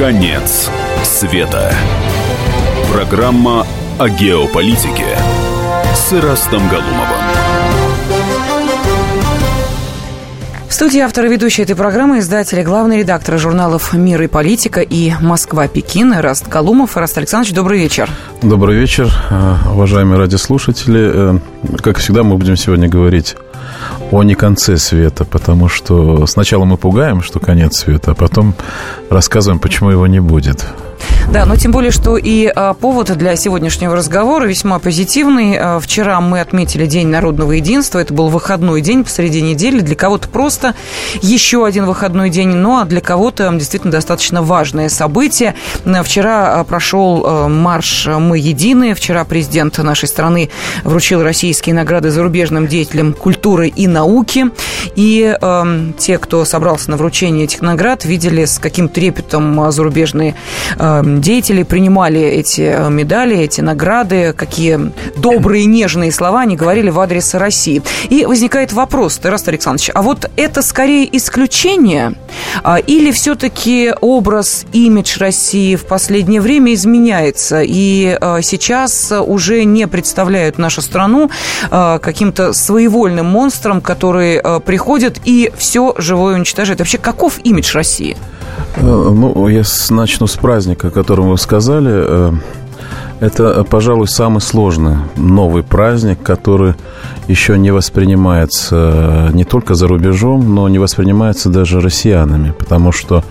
Конец света. Программа о геополитике с Ирастом Галумовым. В студии автора ведущей этой программы издатель и главный редактор журналов «Мир и политика» и «Москва-Пекин» Раст Галумов. Раст Александрович, добрый вечер. Добрый вечер, э, уважаемые радиослушатели. Э, как всегда, мы будем сегодня говорить о не конце света, потому что сначала мы пугаем, что конец света, а потом рассказываем, почему его не будет. Да, но тем более, что и а, повод для сегодняшнего разговора весьма позитивный. А, вчера мы отметили День народного единства. Это был выходной день посреди недели. Для кого-то просто еще один выходной день, ну а для кого-то действительно достаточно важное событие. Вчера прошел а, марш «Мы едины». Вчера президент нашей страны вручил российские награды зарубежным деятелям культуры и науки. И э, те, кто собрался на вручение этих наград, видели, с каким трепетом зарубежные э, деятели принимали эти э, медали, эти награды, какие добрые, нежные слова они говорили в адрес России. И возникает вопрос, Тарас Александрович, а вот это скорее исключение а, или все-таки образ, имидж России в последнее время изменяется, и а, сейчас уже не представляют нашу страну а, каким-то своевольным монстром, который приходит и все живое уничтожает. Вообще, каков имидж России? Э, ну, я начну с праздника, о котором вы сказали. Э, это, пожалуй, самый сложный новый праздник, который еще не воспринимается не только за рубежом, но не воспринимается даже россиянами, потому что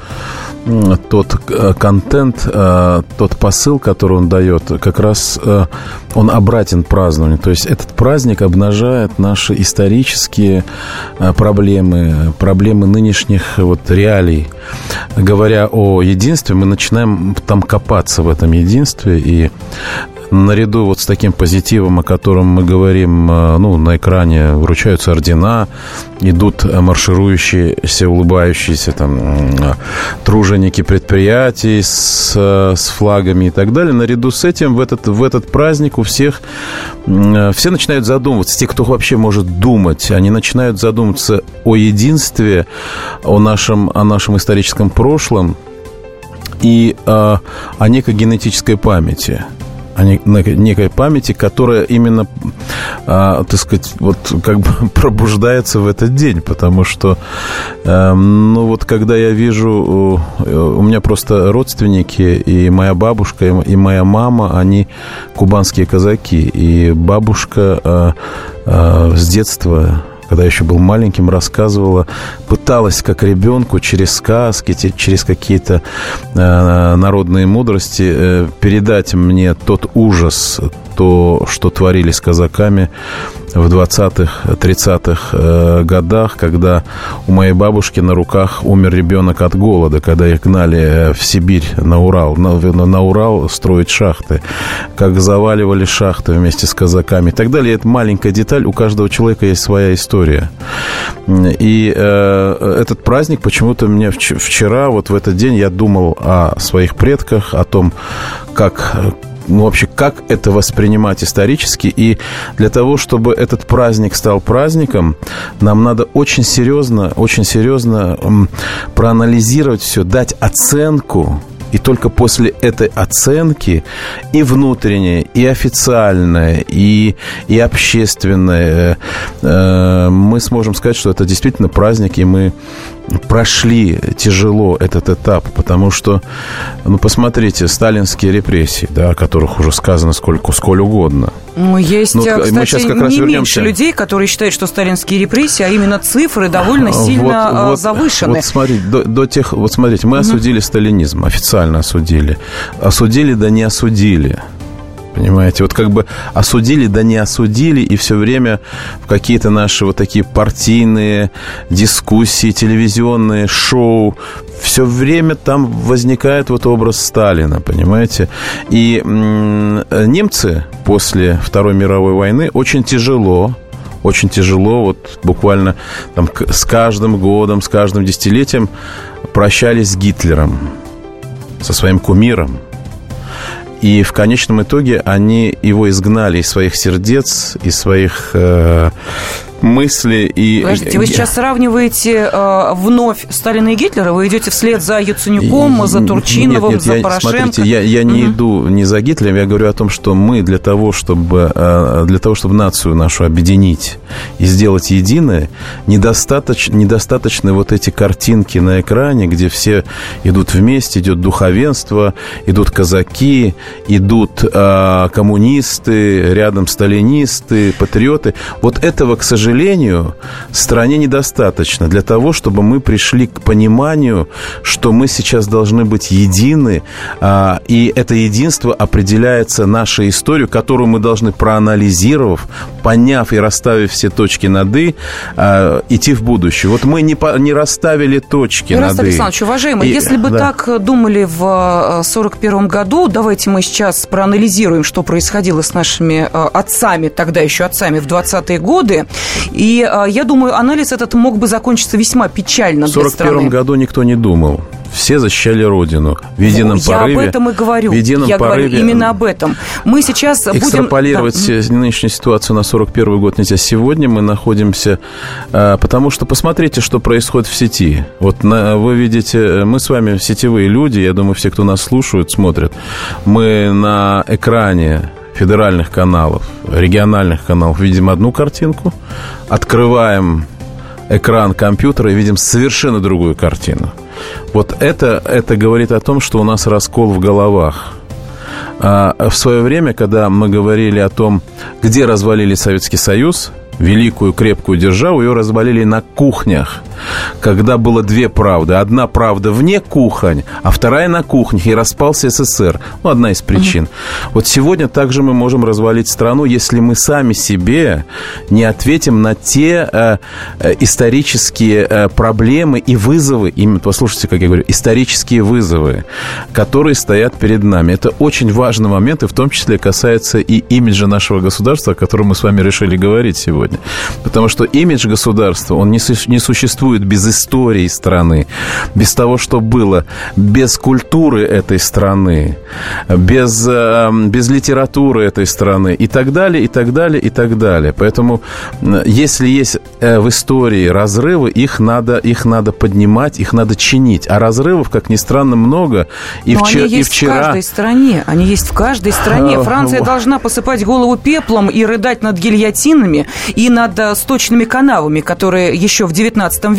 тот э, контент, э, тот посыл, который он дает, как раз э, он обратен празднованию. То есть этот праздник обнажает наши исторические проблемы, проблемы нынешних вот реалий. Говоря о единстве, мы начинаем там копаться в этом единстве, и наряду вот с таким позитивом, о котором мы говорим, э, ну, на экране вручаются ордена, идут марширующие, улыбающиеся там труженики предприятий с, с флагами и так далее. Наряду с этим в этот, в этот праздник у всех все начинают задумываться, те, кто вообще может думать, они начинают задумываться о единстве, о нашем, о нашем историческом прошлом и э, о некой генетической памяти – о некой памяти, которая именно, а, так сказать, вот как бы пробуждается в этот день, потому что, а, ну вот когда я вижу, у меня просто родственники, и моя бабушка, и моя мама, они кубанские казаки, и бабушка а, а, с детства когда еще был маленьким, рассказывала, пыталась как ребенку через сказки, через какие-то э, народные мудрости э, передать мне тот ужас, то, что творили с казаками в 20-х, 30-х э, годах, когда у моей бабушки на руках умер ребенок от голода, когда их гнали э, в Сибирь на Урал, на, на Урал строить шахты, как заваливали шахты вместе с казаками и так далее. Это маленькая деталь, у каждого человека есть своя история. И э, этот праздник почему-то мне вчера, вот в этот день, я думал о своих предках, о том, как ну, вообще, как это воспринимать исторически. И для того, чтобы этот праздник стал праздником, нам надо очень серьезно, очень серьезно проанализировать все, дать оценку и только после этой оценки и внутренней, и официальной, и, и общественной э, мы сможем сказать, что это действительно праздник, и мы прошли тяжело этот этап, потому что, ну, посмотрите, сталинские репрессии, да, о которых уже сказано сколько, сколь угодно. Ну, есть, ну, кстати, мы сейчас как раз не вернемся. меньше людей, которые считают, что сталинские репрессии, а именно цифры довольно сильно вот, вот, завышены. Вот смотрите, до, до тех, вот смотрите, мы угу. осудили сталинизм, официально осудили. Осудили, да не осудили. Понимаете, вот как бы осудили, да не осудили, и все время в какие-то наши вот такие партийные дискуссии, телевизионные шоу, все время там возникает вот образ Сталина, понимаете? И м- немцы после Второй мировой войны очень тяжело очень тяжело, вот буквально там с каждым годом, с каждым десятилетием прощались с Гитлером, со своим кумиром, и в конечном итоге они его изгнали из своих сердец, из своих, э, мысли и... Подождите, вы сейчас сравниваете э, вновь Сталина и Гитлера? Вы идете вслед за Яценюком, за Турчиновым, нет, нет, за я, Порошенко? Смотрите, я, я не угу. иду не за Гитлером, я говорю о том, что мы для того, чтобы, э, для того, чтобы нацию нашу объединить и сделать единой, недостаточно, недостаточно вот эти картинки на экране, где все идут вместе, идет духовенство, идут казаки, идут э, коммунисты, рядом сталинисты, патриоты. Вот этого, к сожалению, сожалению, стране недостаточно для того, чтобы мы пришли к пониманию, что мы сейчас должны быть едины, а, и это единство определяется нашей историей, которую мы должны, проанализировав, поняв и расставив все точки над «и», а, идти в будущее. Вот мы не, по, не расставили точки Мирас над «и». Александрович, уважаемый, и, если бы да. так думали в 1941 году, давайте мы сейчас проанализируем, что происходило с нашими а, отцами, тогда еще отцами в 20-е годы, и а, я думаю, анализ этот мог бы закончиться весьма печально. В 1941 году никто не думал. Все защищали Родину в едином ну, порыве. Я об этом и говорю. В едином я порыве. говорю именно об этом. Мы сейчас Экстраполировать будем... Да. нынешнюю ситуацию на 41 год нельзя. Сегодня мы находимся... А, потому что посмотрите, что происходит в сети. Вот на, вы видите, мы с вами сетевые люди, я думаю, все, кто нас слушают, смотрят. Мы на экране федеральных каналов, региональных каналов видим одну картинку, открываем экран компьютера и видим совершенно другую картину. Вот это, это говорит о том, что у нас раскол в головах. А в свое время, когда мы говорили о том, где развалили Советский Союз, великую крепкую державу, ее развалили на кухнях когда было две правды. Одна правда вне кухонь, а вторая на кухнях, и распался СССР. Ну, одна из причин. Угу. Вот сегодня также мы можем развалить страну, если мы сами себе не ответим на те э, э, исторические э, проблемы и вызовы, именно, послушайте, как я говорю, исторические вызовы, которые стоят перед нами. Это очень важный момент, и в том числе касается и имиджа нашего государства, о котором мы с вами решили говорить сегодня. Потому что имидж государства, он не, не существует существует без истории страны, без того, что было, без культуры этой страны, без, э, без литературы этой страны и так далее, и так далее, и так далее. Поэтому, если есть э, в истории разрывы, их надо, их надо поднимать, их надо чинить. А разрывов, как ни странно, много. И, Но вчера, они есть и вчера... в каждой стране. Они есть в каждой стране. Э, Франция должна посыпать голову пеплом и рыдать над гильотинами и над сточными канавами, которые еще в 19 веке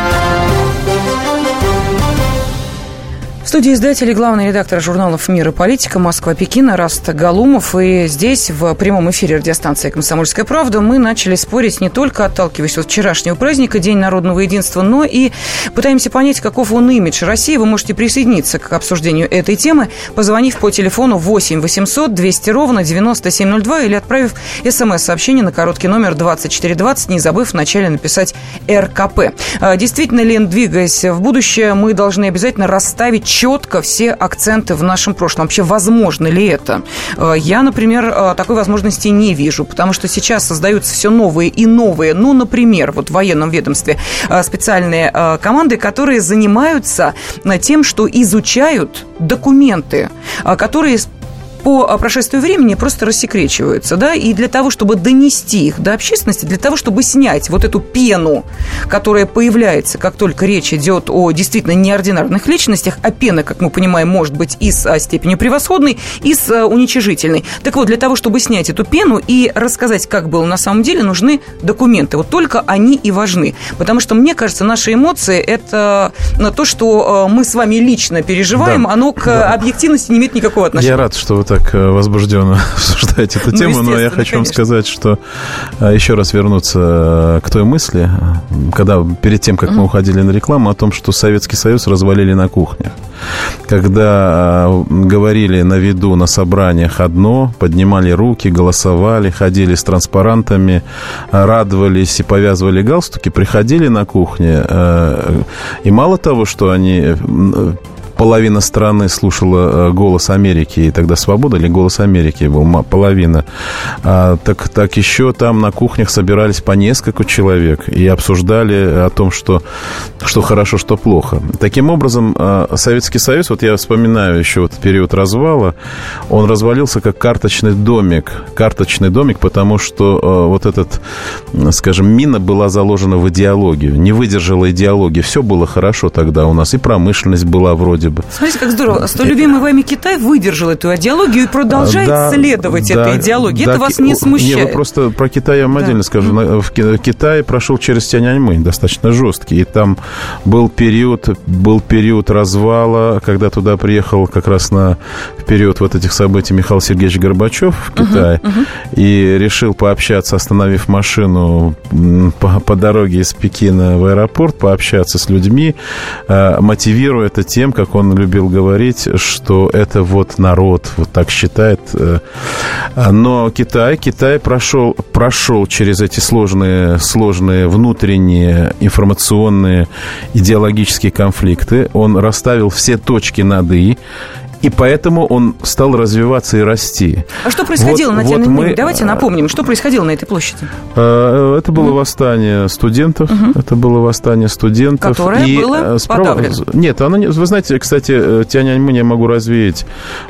Студии издателей главный редактор журналов «Мир и политика» Москва-Пекина Раст Галумов. И здесь, в прямом эфире радиостанции «Комсомольская правда», мы начали спорить не только отталкиваясь от вчерашнего праздника, День народного единства, но и пытаемся понять, каков он имидж России. Вы можете присоединиться к обсуждению этой темы, позвонив по телефону 8 800 200 ровно 9702 или отправив смс-сообщение на короткий номер 2420, не забыв вначале написать РКП. А, действительно ли, двигаясь в будущее, мы должны обязательно расставить четко все акценты в нашем прошлом. Вообще, возможно ли это? Э, я, например, э, такой возможности не вижу, потому что сейчас создаются все новые и новые, ну, например, вот в военном ведомстве э, специальные команды, которые занимаются тем, что изучают документы, которые по а, прошествию времени просто рассекречиваются, да, и для того, чтобы донести их до общественности, для того, чтобы снять вот эту пену, которая появляется, как только речь идет о действительно неординарных личностях, а пена, как мы понимаем, может быть и с а, степенью превосходной, и с а, уничижительной. Так вот, для того, чтобы снять эту пену и рассказать, как было на самом деле, нужны документы. Вот только они и важны. Потому что, мне кажется, наши эмоции – это то, что мы с вами лично переживаем, да. оно к да. объективности не имеет никакого отношения. Я рад, что вы так э, возбужденно обсуждаете эту Ну, тему, но я хочу вам конечно. сказать, что э, еще раз вернуться э, к той мысли, когда перед тем, как мы уходили на рекламу, о том, что Советский Союз развалили на кухнях. Когда говорили на виду на собраниях одно, поднимали руки, голосовали, ходили с транспарантами, радовались и повязывали галстуки, приходили на кухне, и мало того, что они половина страны слушала э, «Голос Америки», и тогда «Свобода» или «Голос Америки» был половина. А, так, так еще там на кухнях собирались по несколько человек и обсуждали о том, что, что хорошо, что плохо. Таким образом, э, Советский Союз, вот я вспоминаю еще вот период развала, он развалился как карточный домик. Карточный домик, потому что э, вот этот, скажем, мина была заложена в идеологию. Не выдержала идеологии. Все было хорошо тогда у нас. И промышленность была вроде бы. Смотрите, как здорово. Столь любимый вами Китай выдержал эту идеологию и продолжает Да, следовать да, этой идеологии. да, Это вас не смущает? Не, вы просто про Китай я вам Да. отдельно скажу. В Ки- Китай прошел через Тяньаньмэнь достаточно жесткий. И там был период, был период развала, когда туда приехал как раз на период вот этих событий Михаил Сергеевич Горбачев в Китае. И решил пообщаться, остановив машину по, по дороге из Пекина в аэропорт, пообщаться с людьми, э, мотивируя это тем, как он любил говорить, что это вот народ вот так считает. э. Но Китай, Китай прошел, прошел через эти сложные, сложные внутренние информационные идеологические конфликты. Он расставил все точки над «и», и поэтому он стал развиваться и расти. А что происходило Вот- на вот Тяньаньмэнь? мы, Давайте напомним, что происходило на этой площади. Э, Это было восстание студентов. Это было восстание студентов. Которое было э, справа- подавлено. Нет, оно не... Вы знаете, кстати, э, Тяньаньмэнь я могу развеять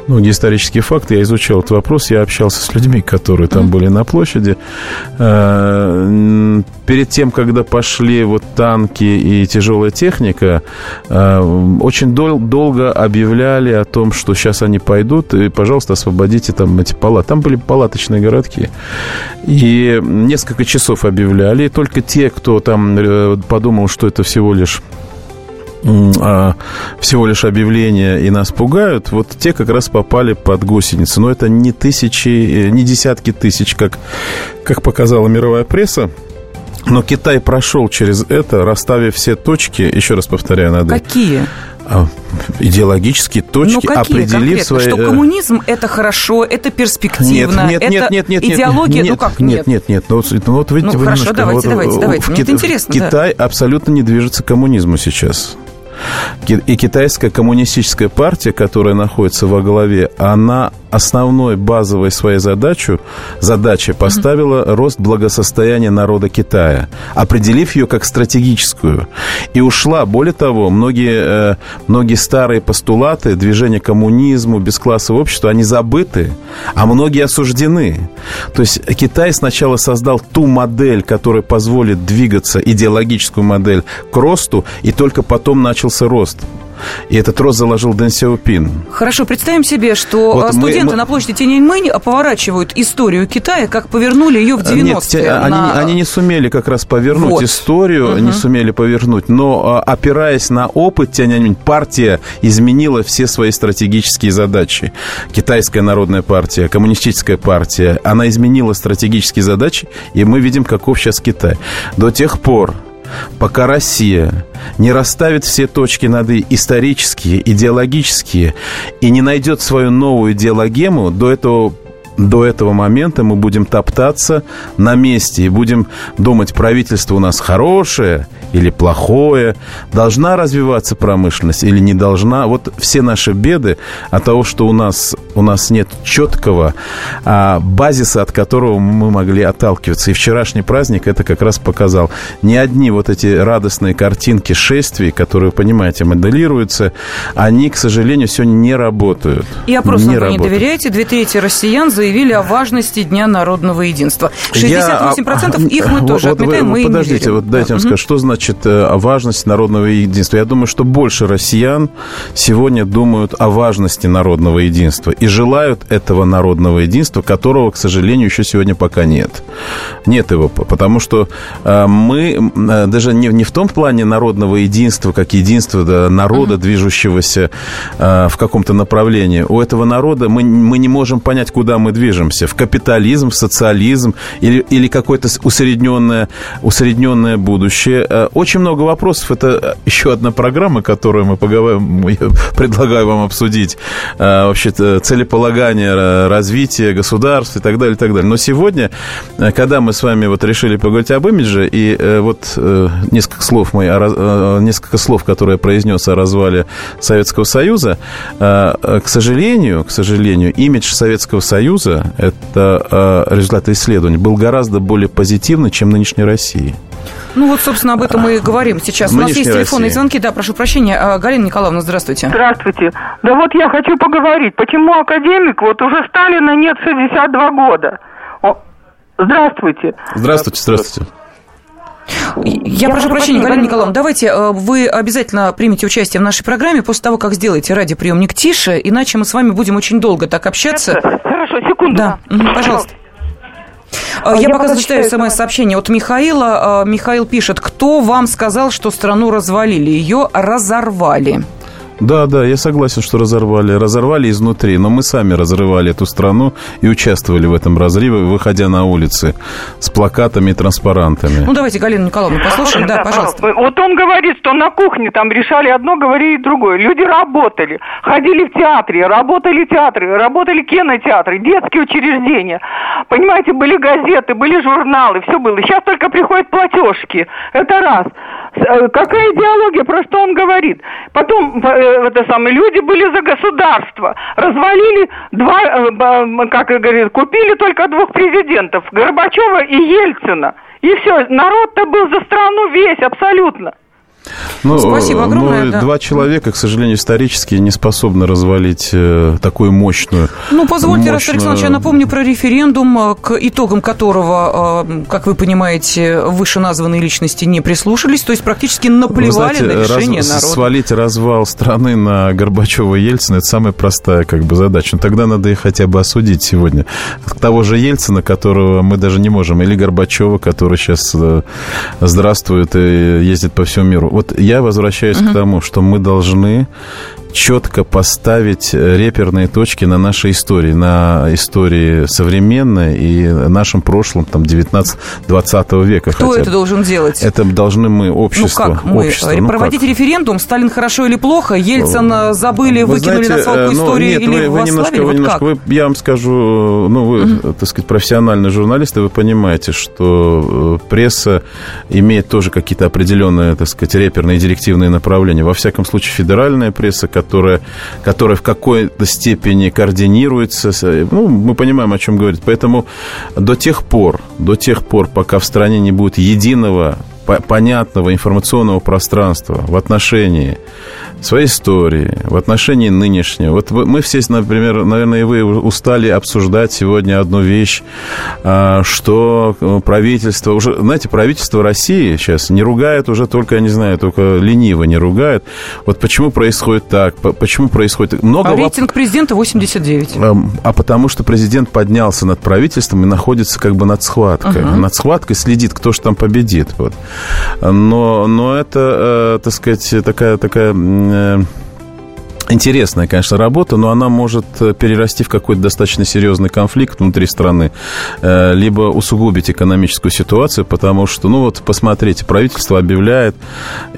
многие исторические факты. Я изучал этот вопрос, я общался с людьми, которые там были на площади. Перед тем, когда пошли вот танки и тяжелая техника, очень дол- долго объявляли о том, что сейчас они пойдут, и, пожалуйста, освободите там эти палаты. Там были палаточные городки. И несколько часов объявляли. И только те, кто там э, подумал, что это всего лишь а, всего лишь объявления и нас пугают, вот те как раз попали под гусеницы. Но это не тысячи, э, не десятки тысяч, как, как показала мировая пресса. Но Китай прошел через это, расставив все точки, еще раз повторяю, надо Какие? А, идеологические точки, ну, какие определив конкретно? свои... Что э, коммунизм – это хорошо, это перспективно, нет, нет, это нет, нет, нет, нет, идеология? нет, ну как нет, нет, нет, ну, вот, ну, вот вы, Ну, вы хорошо, немножко- давайте, вот, давайте, давайте. в Мне Кит- это интересно, да. Китай абсолютно не движется к коммунизму сейчас. Ки- И китайская коммунистическая партия, которая находится во главе, она основной базовой своей задачу, задачей поставила рост благосостояния народа Китая, определив ее как стратегическую. И ушла, более того, многие, э, многие старые постулаты движения коммунизму, бесклассового общества, они забыты, а многие осуждены. То есть Китай сначала создал ту модель, которая позволит двигаться, идеологическую модель, к росту, и только потом начался рост. И этот рост заложил Дэн Сяопин. Хорошо, представим себе, что Вот а, мы- студенты мы- на площади Тяньаньмэнь поворачивают историю Китая, как повернули ее в 90-е. Нет, те- они, на- они не сумели как раз повернуть Вот. историю, не сумели повернуть, но а, опираясь на опыт Тяньаньмэнь, партия изменила все свои стратегические задачи. Китайская народная партия, коммунистическая партия, она изменила стратегические задачи, и мы видим, каков сейчас Китай. До тех пор, пока Россия не расставит все точки над «и» исторические, идеологические, и не найдет свою новую идеологему, до этого до этого момента мы будем топтаться на месте и будем думать, правительство у нас хорошее или плохое, должна развиваться промышленность или не должна. Вот все наши беды от того, что у нас, у нас нет четкого а, базиса, от которого мы могли отталкиваться. И вчерашний праздник это как раз показал. Не одни вот эти радостные картинки шествий, которые, понимаете, моделируются, они, к сожалению, сегодня не работают. И опросам не вы не работают. доверяете. Две трети россиян заявили, заявили о важности Дня народного единства. 68% их мы тоже вот, отметаем, вы, мы Подождите, не верим. вот дайте да. вам сказать, что значит э, важность народного единства? Я думаю, что больше россиян сегодня думают о важности народного единства и желают этого народного единства, которого, к сожалению, еще сегодня пока нет. Нет его, потому что э, мы э, даже не, не в том плане народного единства, как единства да, народа, uh-huh. движущегося в каком-то направлении. У этого народа мы, мы не можем понять, куда мы движемся. В капитализм, в социализм или, или какое-то усредненное, усредненное будущее. Э, очень много вопросов. Это еще одна программа, которую мы поговорим, предлагаю вам обсудить. Э, вообще-то целеполагание развития государств и так далее, и так далее. Но сегодня, э, когда мы с вами вот решили поговорить об имидже, и вот несколько слов, мы, несколько слов, которые я произнес о развале Советского Союза, к сожалению, к сожалению, имидж Советского Союза, это результат исследований, был гораздо более позитивный, чем нынешней России. Ну вот, собственно, об этом мы и говорим сейчас. У нас есть телефонные России. звонки. Да, прошу прощения. Галина Николаевна, здравствуйте. Здравствуйте. Да вот я хочу поговорить, почему академик, вот уже Сталина нет 62 года. О, здравствуйте. Здравствуйте, здравствуйте. Я, я прошу прощения, Галина Николаевна, давайте вы обязательно примете участие в нашей программе после того, как сделаете радиоприемник тише, иначе мы с вами будем очень долго так общаться. Хорошо, секунду. Да, пожалуйста. Я, Я пока зачитаю смс-сообщение от Михаила. Михаил пишет, кто вам сказал, что страну развалили? Ее разорвали. Да, да, я согласен, что разорвали. Разорвали изнутри, но мы сами разрывали эту страну и участвовали в этом разрыве, выходя на улицы с плакатами и транспарантами. Ну, давайте Галину Николаевну послушаем. Да, пожалуйста. Вот он говорит, что на кухне там решали одно, говорили другое. Люди работали, ходили в театре, работали театры, работали кинотеатры, детские учреждения. Понимаете, были газеты, были журналы, все было. Сейчас только приходят платежки. Это раз. Э, какая идеология, про что он говорит? Потом это самое, люди были за государство. Развалили два, э, как говорит, купили только двух президентов, Горбачева и Ельцина. И все, народ-то был за страну весь, абсолютно. Ну, Спасибо огромное. Но да. Два человека, к сожалению, исторически не способны развалить э, такую мощную... Ну, позвольте, мощную... Растар Александрович, я напомню про референдум, э, к итогам которого, э, как вы понимаете, вышеназванные личности не прислушались, то есть практически наплевали знаете, на решение раз... народа. Свалить развал страны на Горбачева и Ельцина – это самая простая как бы, задача. Но тогда надо их хотя бы осудить сегодня. Того же Ельцина, которого мы даже не можем, или Горбачева, который сейчас здравствует и ездит по всему миру вот я возвращаюсь угу. к тому, что мы должны четко поставить реперные точки на нашей истории, на истории современной и нашем прошлом, там, 19-20 века. Кто хотя это должен делать? Это должны мы, общество. Ну как мы? Общество. Ну, Проводить как? референдум, Сталин хорошо или плохо, Ельцин э, забыли, вы выкинули знаете, на свалку ну, истории нет, или вы, вы немножко, вы вот немножко вы, я вам скажу, ну, вы, угу. так сказать, профессиональный журналист, и вы понимаете, что э, пресса имеет тоже какие-то определенные, так сказать, реперные директивные направления. Во всяком случае, федеральная пресса, которая, которая в какой-то степени координируется. Ну, мы понимаем, о чем говорит. Поэтому до тех пор, до тех пор, пока в стране не будет единого понятного информационного пространства в отношении своей истории, в отношении нынешнего. Вот мы все, например, наверное, и вы устали обсуждать сегодня одну вещь, а, что правительство, уже, знаете, правительство России сейчас не ругает уже только, я не знаю, только лениво не ругает. Вот почему происходит так, почему происходит... Много а рейтинг президента 89. А потому что президент поднялся над правительством и находится как бы над схваткой. Uh-huh. Над схваткой следит, кто же там победит. Вот. Но, но это, э, так сказать, такая, такая Э, интересная, конечно, работа, но она может э, перерасти в какой-то достаточно серьезный конфликт внутри страны, э, либо усугубить экономическую ситуацию, потому что, ну вот, посмотрите, правительство объявляет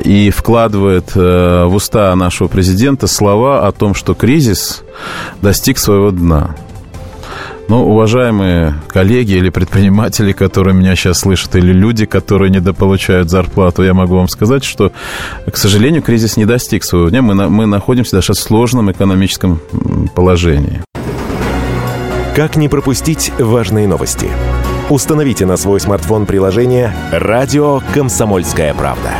и вкладывает в уста нашего президента слова о том, что кризис достиг своего дна. Ну, уважаемые коллеги или предприниматели, которые меня сейчас слышат, или люди, которые недополучают зарплату, я могу вам сказать, что, к сожалению, кризис не достиг своего дня. Мы, на, мы находимся даже в сложном экономическом положении. Как не пропустить важные новости? Установите на свой смартфон приложение «Радио Комсомольская правда».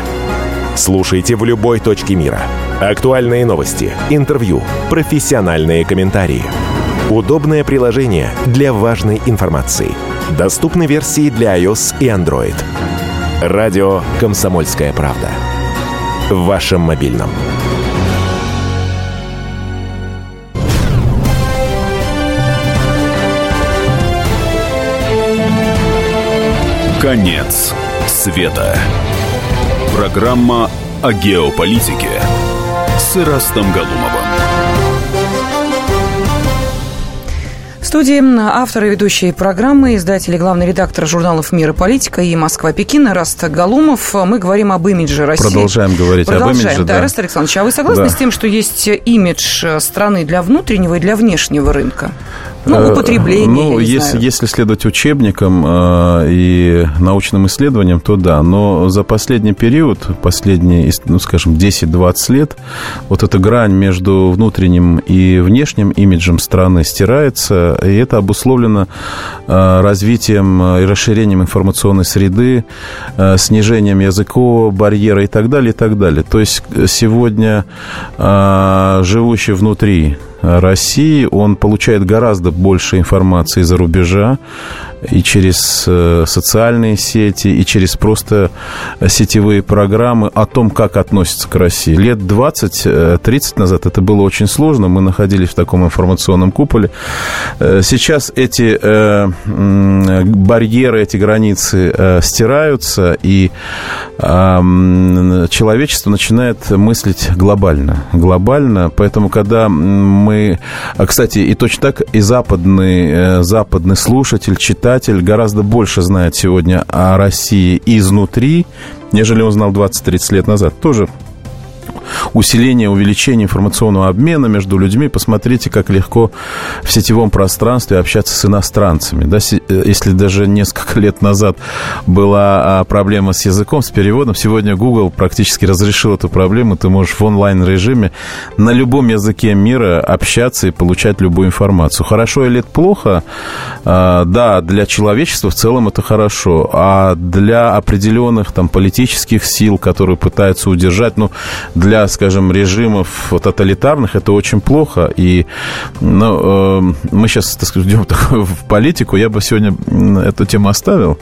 Слушайте в любой точке мира. Актуальные новости, интервью, профессиональные комментарии – Удобное приложение для важной информации. Доступны версии для iOS и Android. Радио «Комсомольская правда». В вашем мобильном. Конец света. Программа о геополитике с Ирастом Галумовым. Студии автор и ведущие программы, издатель и главный редактор журналов «Мир и политика» и «Москва-Пекин» Раст Галумов. Мы говорим об имидже России. Продолжаем говорить Продолжаем, об имидже. Да, да. Раст Александрович, а вы согласны Да. с тем, что есть имидж страны для внутреннего и для внешнего рынка? Ну, употребление, Ну, если, знаю. если следовать учебникам э, и научным исследованиям, то да. Но за последний период, последние, ну, скажем, 10-20 лет, вот эта грань между внутренним и внешним имиджем страны стирается, и это обусловлено э, развитием э, и расширением информационной среды, э, снижением языкового барьера и так далее, и так далее. То есть э, сегодня э, живущий внутри России, он получает гораздо больше информации из-за рубежа и через э, социальные сети, и через просто сетевые программы о том, как относятся к России. Лет 20-30 назад это было очень сложно, мы находились в таком информационном куполе. Э, Сейчас эти э, барьеры, эти границы э, стираются, и э, человечество начинает мыслить глобально. Глобально, поэтому, когда мы... а, Кстати, и точно так и западный, э, западный слушатель, читатель гораздо больше знает сегодня о России изнутри, нежели он знал 20-30 лет назад. Тоже усиление, увеличение информационного обмена между людьми. Посмотрите, как легко в сетевом пространстве общаться с иностранцами. Да, э, если даже несколько лет назад была а, проблема с языком, с переводом, сегодня Google практически разрешил эту проблему. Ты можешь в онлайн-режиме на любом языке мира общаться и получать любую информацию. Хорошо или это плохо? А, Да, для человечества в целом это хорошо. А для определенных там политических сил, которые пытаются удержать, ну, для, скажем, режимов тоталитарных это очень плохо. И ну, э, мы сейчас, так сказать, идем в политику. Я бы сегодня эту тему оставил.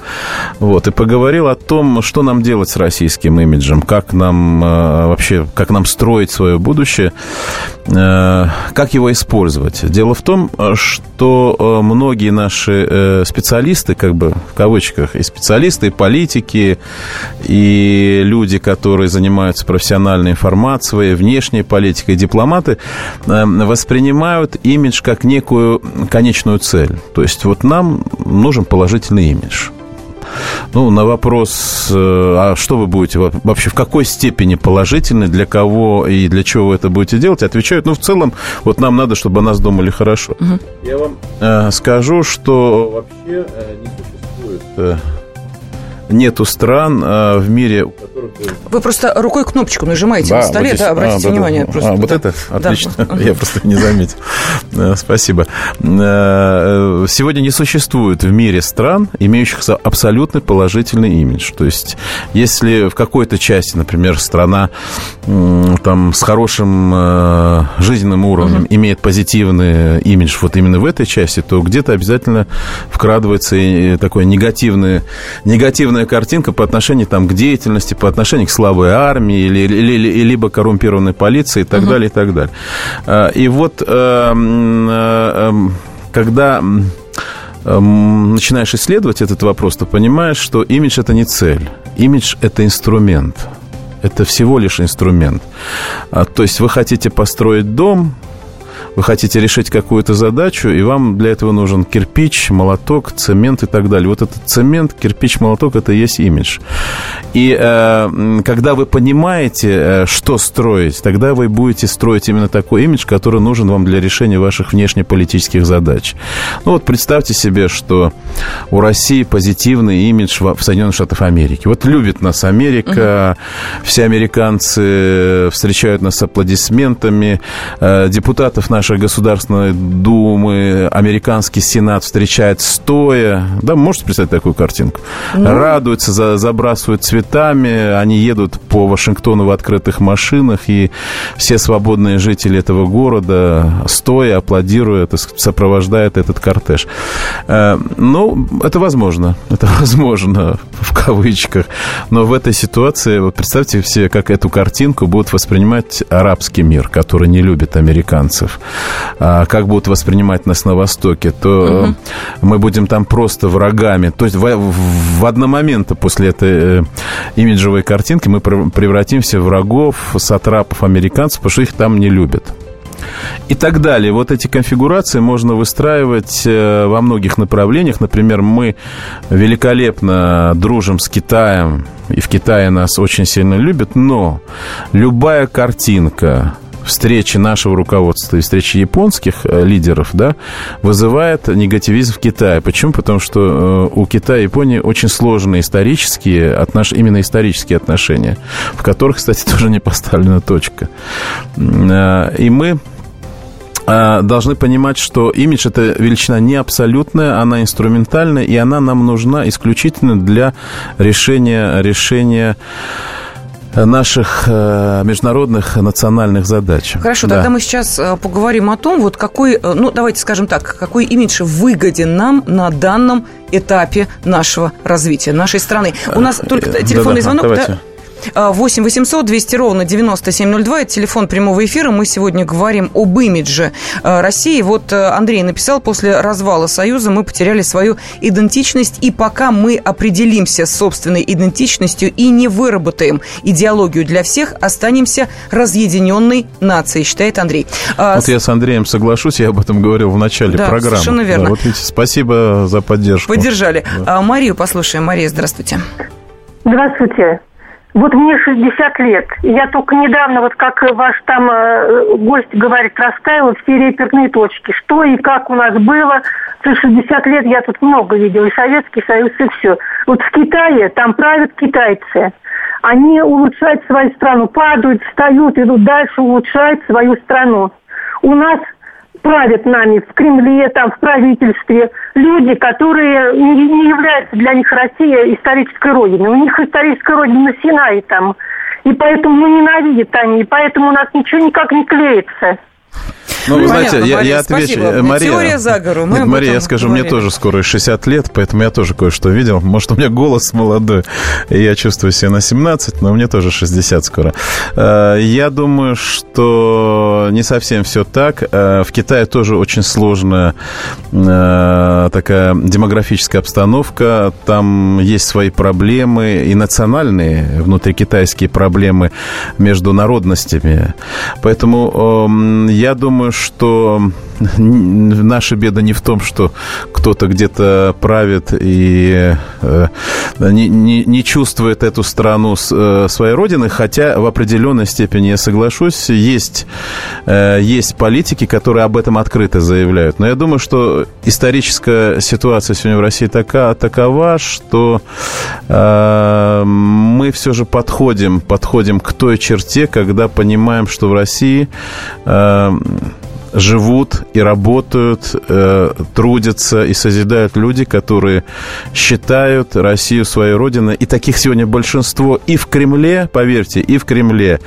Вот, и поговорил о том, что нам делать с российским имиджем, как нам э, вообще, как нам строить свое будущее, э, как его использовать. Дело в том, что э, многие наши э, специалисты, как бы в кавычках, и специалисты, и политики, и люди, которые занимаются профессиональной информацией, внешней политикой, дипломаты, э, воспринимают имидж как некую конечную цель. То есть вот нам нужен положительный имидж. Ну, на вопрос, э, а что вы будете во- вообще, в какой степени положительный, для кого и для чего вы это будете делать, отвечают, ну, в целом, вот нам надо, чтобы о нас думали хорошо. Я вам э, скажу, что вообще э, не существует... э, Нету стран э, в мире, Вы просто рукой кнопочку нажимаете на да, столе, вот здесь. да, обратите А, да, да. внимание. просто, А, вот да. это? Да. Отлично. Мгм. Я просто не заметил. Э, Спасибо. Э, Сегодня не существует в мире стран, имеющих абсолютно положительный имидж. То есть, если в какой-то части, например, страна там, с хорошим э, жизненным уровнем имеет позитивный имидж вот именно в этой части, то где-то обязательно вкрадывается и такое негативное, негативная картинка по отношению там, к деятельности, по отношению к слабой армии или, или- или- либо коррумпированной полиции и так далее, и так далее. А, И вот э, э, эм, когда эм, начинаешь исследовать этот вопрос, то понимаешь, что имидж это не цель, имидж это инструмент. Это всего лишь инструмент. А, То есть вы хотите построить дом, вы хотите решить какую-то задачу, и вам для этого нужен кирпич, молоток, цемент и так далее. Вот этот цемент, кирпич, молоток – это и есть имидж. И э, когда вы понимаете, э, что строить, тогда вы будете строить именно такой имидж, который нужен вам для решения ваших внешнеполитических задач. Ну вот представьте себе, что у России позитивный имидж в Соединенных Штатах Америки. Вот любит нас Америка, все американцы встречают нас с аплодисментами, э, депутатов наших нашей Государственной Думы американский Сенат встречает стоя. Да, можете представить такую картинку? Ну... Радуются, за, забрасывают цветами, они едут по Вашингтону в открытых машинах, и все свободные жители этого города стоя аплодируют, сопровождают этот кортеж. Э, ну, это возможно. Это возможно в кавычках. Но в этой ситуации, вот представьте все, как эту картинку будут воспринимать арабский мир, который не любит американцев. А как будут воспринимать нас на Востоке, то угу. мы будем там просто врагами. То есть в, в одномоментно после этой э, имиджевой картинки мы превратимся в врагов, сатрапов американцев, потому что их там не любят и так далее. Вот эти конфигурации можно выстраивать э, во многих направлениях. Например, мы великолепно дружим с Китаем, и в Китае нас очень сильно любят, но любая картинка, встречи нашего руководства и встречи японских э, лидеров, да, вызывает негативизм в Китае. Почему? Потому что э, у Китая и Японии очень сложные исторические отнош... именно исторические отношения, в которых, кстати, тоже не поставлена точка. Э, и мы должны понимать, что имидж это величина не абсолютная, она инструментальная, и она нам нужна исключительно для решения, решения наших э, международных национальных задач. Хорошо, да. тогда мы сейчас э, поговорим о том, вот какой, э, ну давайте скажем так, какой имидж выгоден нам на данном этапе нашего развития нашей страны. У нас только телефонный звонок. Давайте. Да? 8 800 200 ровно 9702. Это телефон прямого эфира. Мы сегодня говорим об имидже э, России. Вот э, Андрей написал, после развала Союза мы потеряли свою идентичность. И пока мы определимся с собственной идентичностью и не выработаем идеологию для всех, останемся разъединенной нацией, считает Андрей. А, вот я с Андреем соглашусь, я об этом говорил в начале да, программы. совершенно верно. Да, вот видите, спасибо за поддержку. Поддержали. Да. А, Марию послушаем. Мария, здравствуйте. Здравствуйте. Вот мне 60 лет. Я только недавно, вот как ваш там э, гость говорит, расставила все реперные точки. Что и как у нас было. За 60 лет я тут много видел. И Советский Союз, и все. Вот в Китае, там правят китайцы. Они улучшают свою страну, падают, встают, идут дальше, улучшают свою страну. У нас правят нами в Кремле, там, в правительстве, люди, которые не, не являются для них Россия исторической родиной. У них историческая родина Синай там. И поэтому ну, ненавидят они, и поэтому у нас ничего никак не клеится. Ну, вы знаете, я, Мария, я отвечу. Спасибо. Мария, Теория заговору. Мы нет, Мария, я скажу, говорили. мне тоже скоро 60 лет, поэтому я тоже кое-что видел. Может, у меня голос молодой, и я чувствую себя на 17, но мне тоже 60 скоро. Э, я думаю, что не совсем все так. Э, в Китае тоже очень сложная э, такая демографическая обстановка. Там есть свои проблемы и национальные, внутрикитайские проблемы между народностями. Поэтому я думаю, что наша беда не в том, что кто-то где-то правит и э, не, не, не чувствует эту страну с, э, своей родины, хотя в определенной степени, я соглашусь, есть, э, есть политики, которые об этом открыто заявляют. Но я думаю, что историческая ситуация сегодня в России така, такова, что э, мы все же подходим, подходим к той черте, когда понимаем, что в России э, живут и работают, э, трудятся и созидают люди, которые считают Россию своей родиной. И таких сегодня большинство и в Кремле, поверьте, и в Кремле,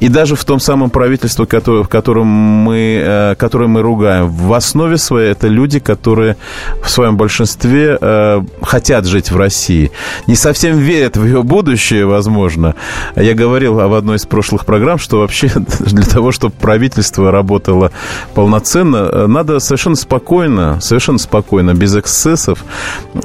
и даже в том самом правительстве, который, в котором мы, э, которое мы ругаем. В основе своей это люди, которые в своем большинстве э, хотят жить в России. Не совсем верят в ее будущее, возможно. Я говорил в одной из прошлых программ, что вообще для того, чтобы правительство работало полноценно, э, надо совершенно спокойно, совершенно спокойно, без эксцессов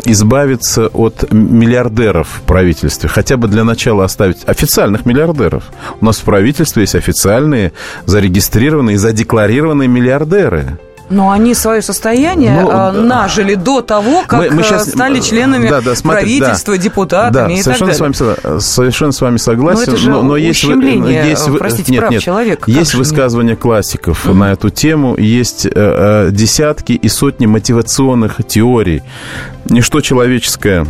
избавиться от миллиардеров в правительстве. Хотя бы для начала оставить официальных миллиардеров. У нас в правительстве есть официальные, зарегистрированные, задекларированные миллиардеры. Но они свое состояние ну, а, нажили до того, как мы, мы сейчас, стали членами да, да, смотри, правительства, да, депутатами да, и совершенно так далее. С вами, совершенно с вами согласен. Но, это же но, но есть, есть, простите, нет, прав нет, человека. Есть высказывания классиков угу. на эту тему, есть э, э, десятки и сотни мотивационных теорий. Ничто человеческое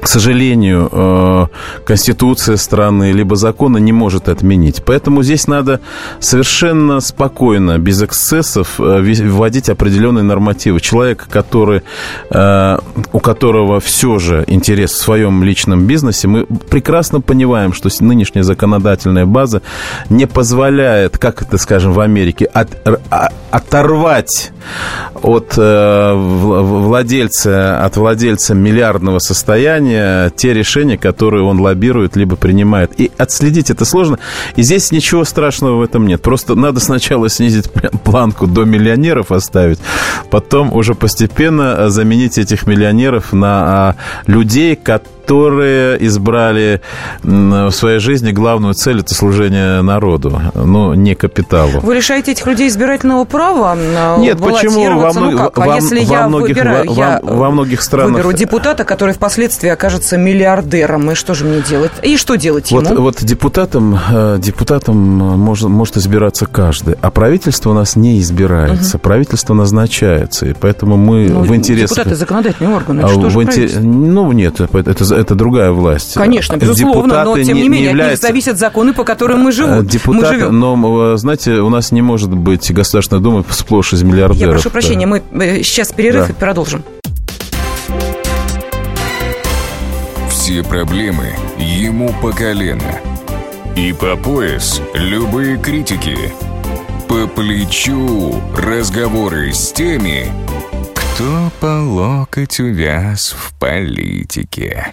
к сожалению, э, Конституция страны либо законы не может отменить. Поэтому здесь надо совершенно спокойно, без эксцессов, э, вводить определенные нормативы. Человек, который, э, у которого все же интерес в своем личном бизнесе, мы прекрасно понимаем, что нынешняя законодательная база не позволяет, как это, скажем, в Америке, от, а, оторвать от владельца, от владельца миллиардного состояния те решения, которые он лоббирует, либо принимает. И отследить это сложно. И здесь ничего страшного в этом нет. Просто надо сначала снизить планку до миллионеров оставить, потом уже постепенно заменить этих миллионеров на а, людей, которые которые избрали в своей жизни главную цель – это служение народу, ну, не капиталу. Вы лишаете этих людей избирательного права Нет, почему? Во, ну, как? А во, если во я многих, выбираю, во, я во многих странах... выберу депутата, который впоследствии окажется миллиардером, и что же мне делать? И что делать ему? Вот, вот депутатом, э, депутатом может, может избираться каждый, а правительство у нас не избирается, угу. правительство назначается, и поэтому мы ну, в интересах... Депутаты законодательные органы, а что же интер... Ну, нет, это, это это другая власть. Конечно, безусловно, Депутаты но тем не, не менее являются... от них зависят законы, по которым мы живем. Депутаты, мы живем. Но, знаете, у нас не может быть Государственная Дума сплошь из миллиардеров. Я прошу прощения, мы э, сейчас перерыв да. и продолжим. Все проблемы ему по колено. И по пояс любые критики. По плечу разговоры с теми, кто по локоть увяз в политике.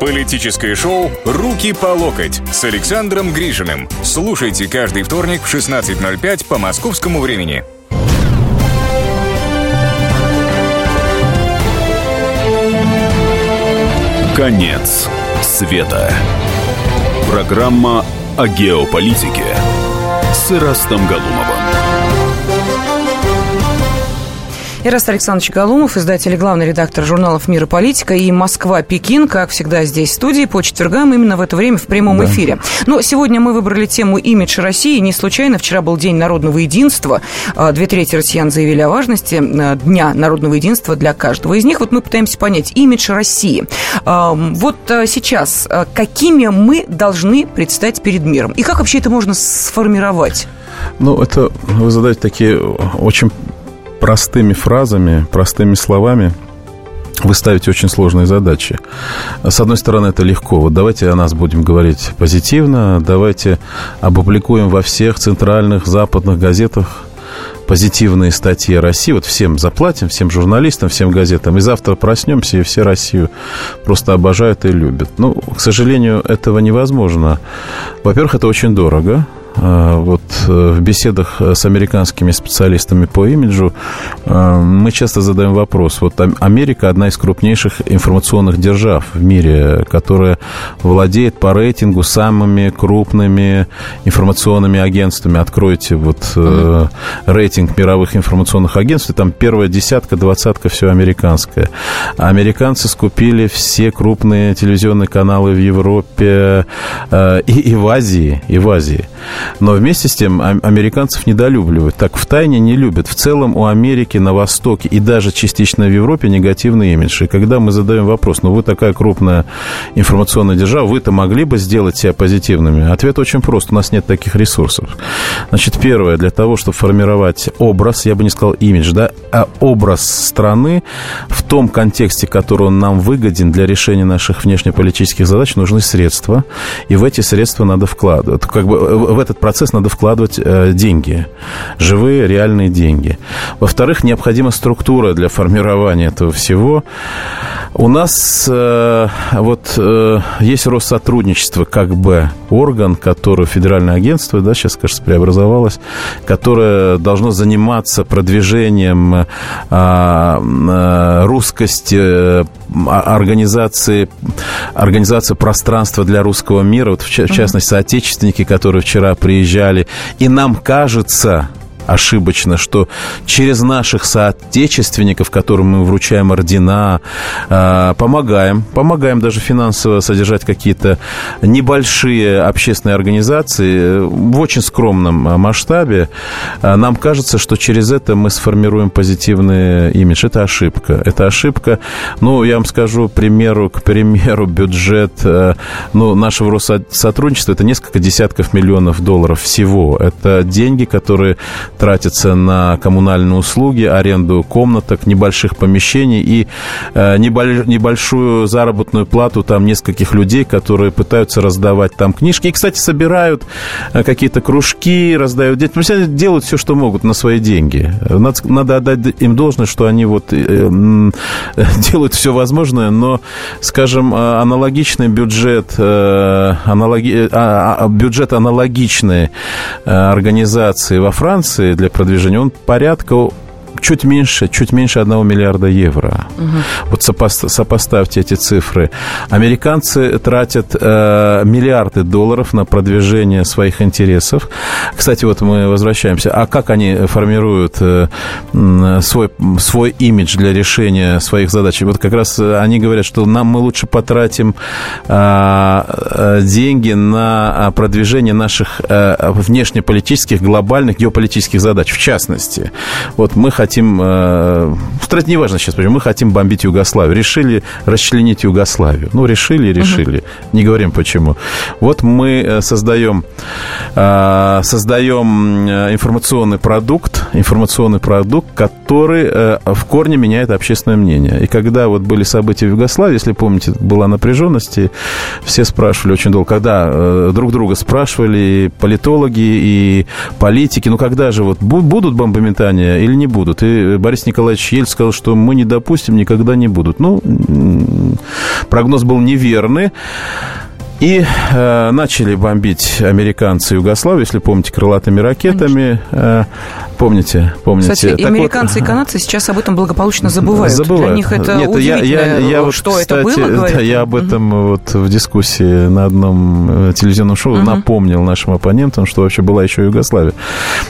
Политическое шоу «Руки по локоть» с Александром Грижиным. Слушайте каждый вторник в 16.05 по московскому времени. Конец света. Программа о геополитике с Ирастом Галумовым. Ираст Александрович Галумов, издатель и главный редактор журналов «Мир и политика» и «Москва-Пекин», как всегда здесь в студии, по четвергам именно в это время в прямом да. эфире. Но сегодня мы выбрали тему «Имидж России». Не случайно вчера был День народного единства. А, две трети россиян заявили о важности а, Дня народного единства для каждого из них. Вот мы пытаемся понять имидж России. А, вот сейчас какими мы должны предстать перед миром? И как вообще это можно сформировать? Ну, это вы задаете такие очень простыми фразами, простыми словами вы ставите очень сложные задачи. С одной стороны, это легко. Вот давайте о нас будем говорить позитивно, давайте опубликуем во всех центральных западных газетах позитивные статьи о России. Вот всем заплатим, всем журналистам, всем газетам. И завтра проснемся, и все Россию просто обожают и любят. Ну, к сожалению, этого невозможно. Во-первых, это очень дорого. А, вот э, в беседах с американскими специалистами по имиджу э, мы часто задаем вопрос. Вот Америка одна из крупнейших информационных держав в мире, которая владеет по рейтингу самыми крупными информационными агентствами. Откройте вот mm-hmm. рейтинг мировых информационных агентств, и там первая десятка, двадцатка все американское. Американцы скупили все крупные телевизионные каналы в Европе и, и в Азии, и в Азии. Но вместе с тем американцев недолюбливают. Так в тайне не любят. В целом у Америки на Востоке и даже частично в Европе негативный имидж. И когда мы задаем вопрос, ну вы такая крупная информационная держава, вы-то могли бы сделать себя позитивными? Ответ очень прост. У нас нет таких ресурсов. Значит, первое, для того, чтобы формировать образ, я бы не сказал имидж, да, а образ страны в том контексте, который он нам выгоден для решения наших внешнеполитических задач, нужны средства. И в эти средства надо вкладывать. Как бы в этот этот процесс надо вкладывать э, деньги, живые, реальные деньги. Во-вторых, необходима структура для формирования этого всего. У нас э, вот э, есть Россотрудничество, как бы орган, который федеральное агентство, да, сейчас, кажется, преобразовалось, которое должно заниматься продвижением э, русскости, э, организации, организации пространства для русского мира, вот в, в частности, соотечественники, которые вчера приезжали, и нам кажется, ошибочно, что через наших соотечественников, которым мы вручаем ордена, а, помогаем, помогаем даже финансово содержать какие-то небольшие общественные организации в очень скромном масштабе, а, нам кажется, что через это мы сформируем позитивный имидж. Это ошибка. Это ошибка. Ну, я вам скажу, примеру, к примеру, бюджет а, ну, нашего Россотрудничества это несколько десятков миллионов долларов всего. Это деньги, которые тратится на коммунальные услуги, аренду комнаток, небольших помещений и э, небольшую заработную плату там нескольких людей, которые пытаются раздавать там книжки. И, кстати, собирают э, какие-то кружки, раздают детям. Все делают все, что могут на свои деньги. Надо, отдать им должное, что они вот э, делают все возможное, но, скажем, аналогичный бюджет, аналоги, а, а, бюджет аналогичной организации во Франции для продвижения, он порядка чуть меньше, чуть меньше 1 миллиарда евро. Угу. Вот сопоставьте эти цифры. Американцы тратят э, миллиарды долларов на продвижение своих интересов. Кстати, вот мы возвращаемся. А как они формируют э, свой, свой имидж для решения своих задач? Вот как раз они говорят, что нам мы лучше потратим э, э деньги на продвижение наших э, внешнеполитических, глобальных геополитических задач. В частности, вот мы хотим хотим, э, кстати, неважно сейчас, почему, мы хотим бомбить Югославию. Решили расчленить Югославию. Ну, решили, решили. Угу. Не говорим почему. Вот мы э, создаем, создаем информационный продукт, информационный продукт, который в корне меняет общественное мнение. И когда вот были события в Югославии, если помните, была напряженность, и все спрашивали очень долго, когда друг друга спрашивали и политологи, и политики, ну когда же вот будут бомбометания или не будут. И Борис Николаевич Ель сказал, что мы не допустим, никогда не будут. Ну, прогноз был неверный. И э, начали бомбить американцы Югославию, если помните, крылатыми ракетами. Э, помните, помните. Кстати, и американцы вот, и канадцы сейчас об этом благополучно забывают. Забывают. Для них это Нет, я, я, я вот, что кстати, это было, говорят. Да, я об этом угу. вот в дискуссии на одном э, телевизионном шоу угу. напомнил нашим оппонентам, что вообще была еще Югославия.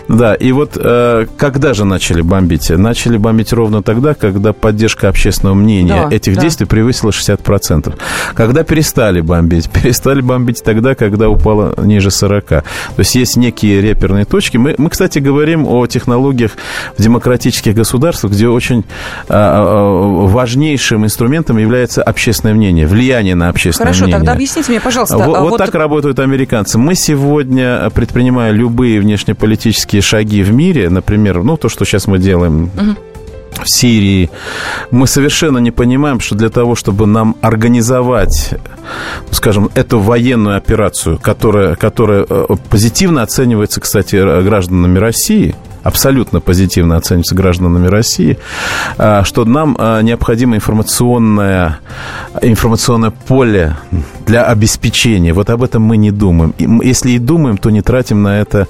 Да, и вот э, когда же начали бомбить? Начали бомбить ровно тогда, когда поддержка общественного мнения да, этих да. действий превысила 60%. Когда перестали бомбить? Перестали бомбить тогда, когда упало ниже 40. То есть есть некие реперные точки. Мы, мы кстати, говорим о технологиях в демократических государствах, где очень а, а, важнейшим инструментом является общественное мнение, влияние на общественное Хорошо, мнение. Хорошо, тогда объясните мне, пожалуйста. Вот, а вот, вот так работают американцы. Мы сегодня, предпринимая любые внешнеполитические шаги в мире, например, ну, то, что сейчас мы делаем... Угу в Сирии. Мы совершенно не понимаем, что для того, чтобы нам организовать, скажем, эту военную операцию, которая, которая э, позитивно оценивается, кстати, гражданами России, абсолютно позитивно оценивается гражданами России, а, что нам а, необходимо информационное, информационное поле для обеспечения. Вот об этом мы не думаем. Если и думаем, то не тратим на это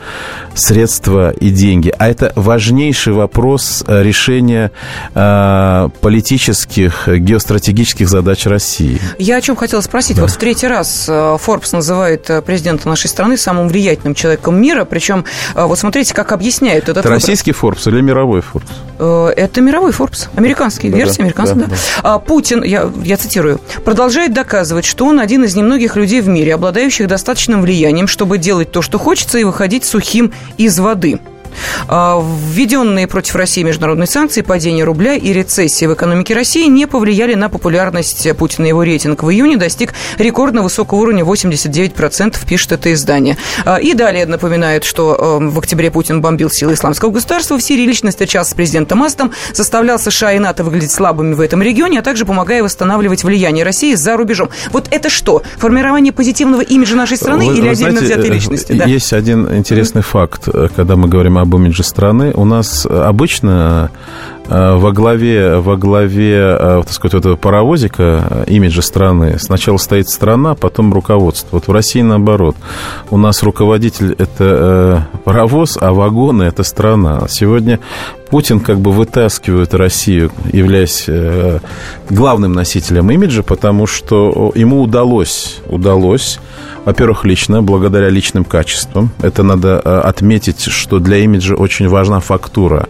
средства и деньги. А это важнейший вопрос а, решения политических, геостратегических задач России. Я о чем хотела спросить. Да. Вот в третий раз Forbes называет президента нашей страны самым влиятельным человеком мира. Причем, вот смотрите, как объясняют этот это российский Forbes или мировой Forbes? Э, это мировой Forbes, американский, да, версия американская, да. да. да. Путин, я, я цитирую, продолжает доказывать, что он один из немногих людей в мире, обладающих достаточным влиянием, чтобы делать то, что хочется, и выходить сухим из воды. А, введенные против России международные санкции, падение рубля и рецессия в экономике России не повлияли на популярность Путина. Его рейтинг в июне достиг рекордно высокого уровня 89%, пишет это издание. А, и далее напоминает, что а, в октябре Путин бомбил силы исламского государства в Сирии, лично встречался с президентом Астом, заставлял США и НАТО выглядеть слабыми в этом регионе, а также помогая восстанавливать влияние России за рубежом. Вот это что? Формирование позитивного имиджа нашей страны вы, или вы отдельно знаете, взятой личности? Да. Есть один интересный mm-hmm. факт, когда мы говорим о об имидже страны. У нас обычно э, во главе, во главе э, так сказать, этого паровозика, э, имиджа страны, сначала стоит страна, потом руководство. Вот в России наоборот. У нас руководитель – это паровоз, а вагоны – это страна. Сегодня Путин как бы вытаскивает Россию, являясь главным носителем имиджа, потому что ему удалось, удалось во-первых, лично, благодаря личным качествам. Это надо э, отметить, что для имиджа очень важна фактура.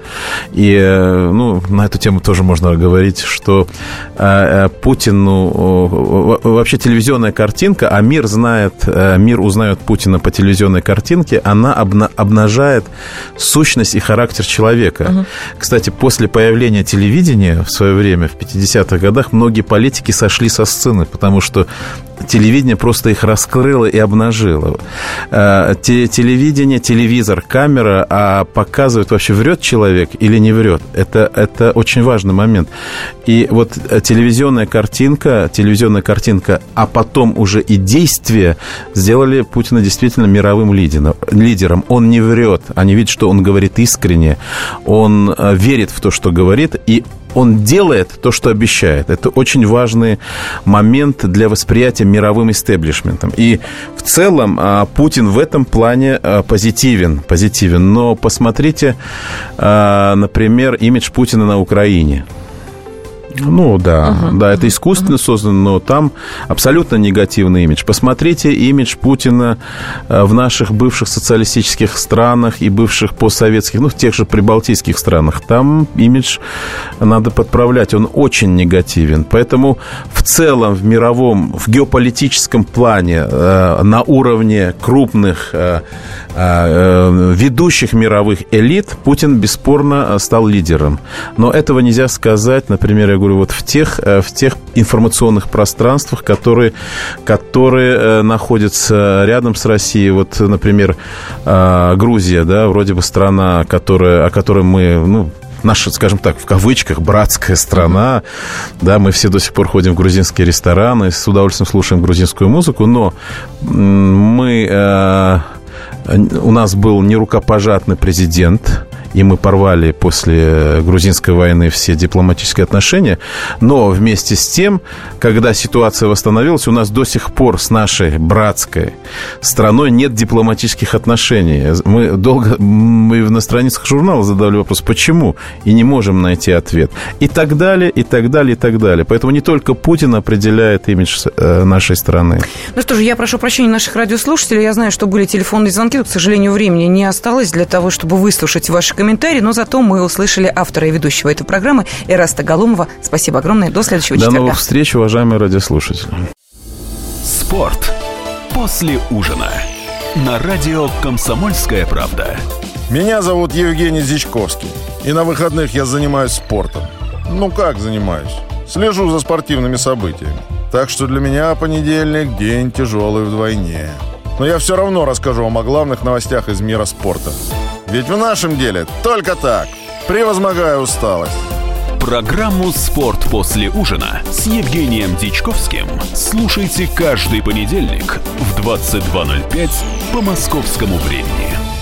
И, э, ну, на эту тему тоже можно говорить, что э, Путин, ну, вообще телевизионная картинка, а мир знает, мир узнает Путина по телевизионной картинке, она обнажает сущность и характер человека. Угу. Кстати, после появления телевидения в свое время, в 50-х годах, многие политики сошли со сцены, потому что телевидение просто их раскрыло и обнажило. Э, телевидение, телевизор, камера а показывают, вообще врет человек или не врет. Это, это очень важный момент. И вот э, телевизионная картинка, телевизионная картинка, а потом уже и действия сделали Путина действительно мировым лидером. Он не врет. Они видят, что он говорит искренне. Он э, верит в то, что говорит. И он делает то, что обещает. Это очень важный момент для восприятия мировым истеблишментом. И в целом а, Путин в этом плане а, позитивен, позитивен. Но посмотрите, а, например, имидж Путина на Украине. Ну да, uh-huh. да, это искусственно uh-huh. создано, но там абсолютно негативный имидж. Посмотрите имидж Путина э, в наших бывших социалистических странах и бывших постсоветских, ну, в тех же прибалтийских странах. Там имидж надо подправлять, он очень негативен. Поэтому в целом в мировом, в геополитическом плане э, на уровне крупных э, ведущих мировых элит Путин бесспорно стал лидером. Но этого нельзя сказать, например, я говорю, вот в тех, э, в тех информационных пространствах, которые, которые э, находятся рядом с Россией. Вот, например, э, Грузия, да, вроде бы страна, которая, о которой мы, ну, наша, скажем так, в кавычках, братская страна, да, мы все до сих пор ходим в грузинские рестораны, с удовольствием слушаем грузинскую музыку, но мы, э, у нас был нерукопожатный президент, и мы порвали после грузинской войны все дипломатические отношения. Но вместе с тем, когда ситуация восстановилась, у нас до сих пор с нашей братской страной нет дипломатических отношений. Мы долго, мы на страницах журнала задавали вопрос, почему, и не можем найти ответ. И так далее, и так далее, и так далее. Поэтому не только Путин определяет имидж э, нашей страны. Ну что же, я прошу прощения наших радиослушателей. Я знаю, что были телефонные звонки, но, к сожалению, времени не осталось для того, чтобы выслушать ваши комментарии, но зато мы услышали автора и ведущего этой программы Эраста Галумова. Спасибо огромное. До следующего До четверга. До новых встреч, уважаемые радиослушатели. Спорт после ужина на радио «Комсомольская правда». Меня зовут Евгений Зичковский, и на выходных я занимаюсь спортом. Ну как занимаюсь? Слежу за спортивными событиями. Так что для меня понедельник – день тяжелый вдвойне. Но я все равно расскажу вам о главных новостях из мира спорта. Ведь в нашем деле только так, превозмогая усталость. Программу «Спорт после ужина» с Евгением Дичковским слушайте каждый понедельник в 22.05 по московскому времени.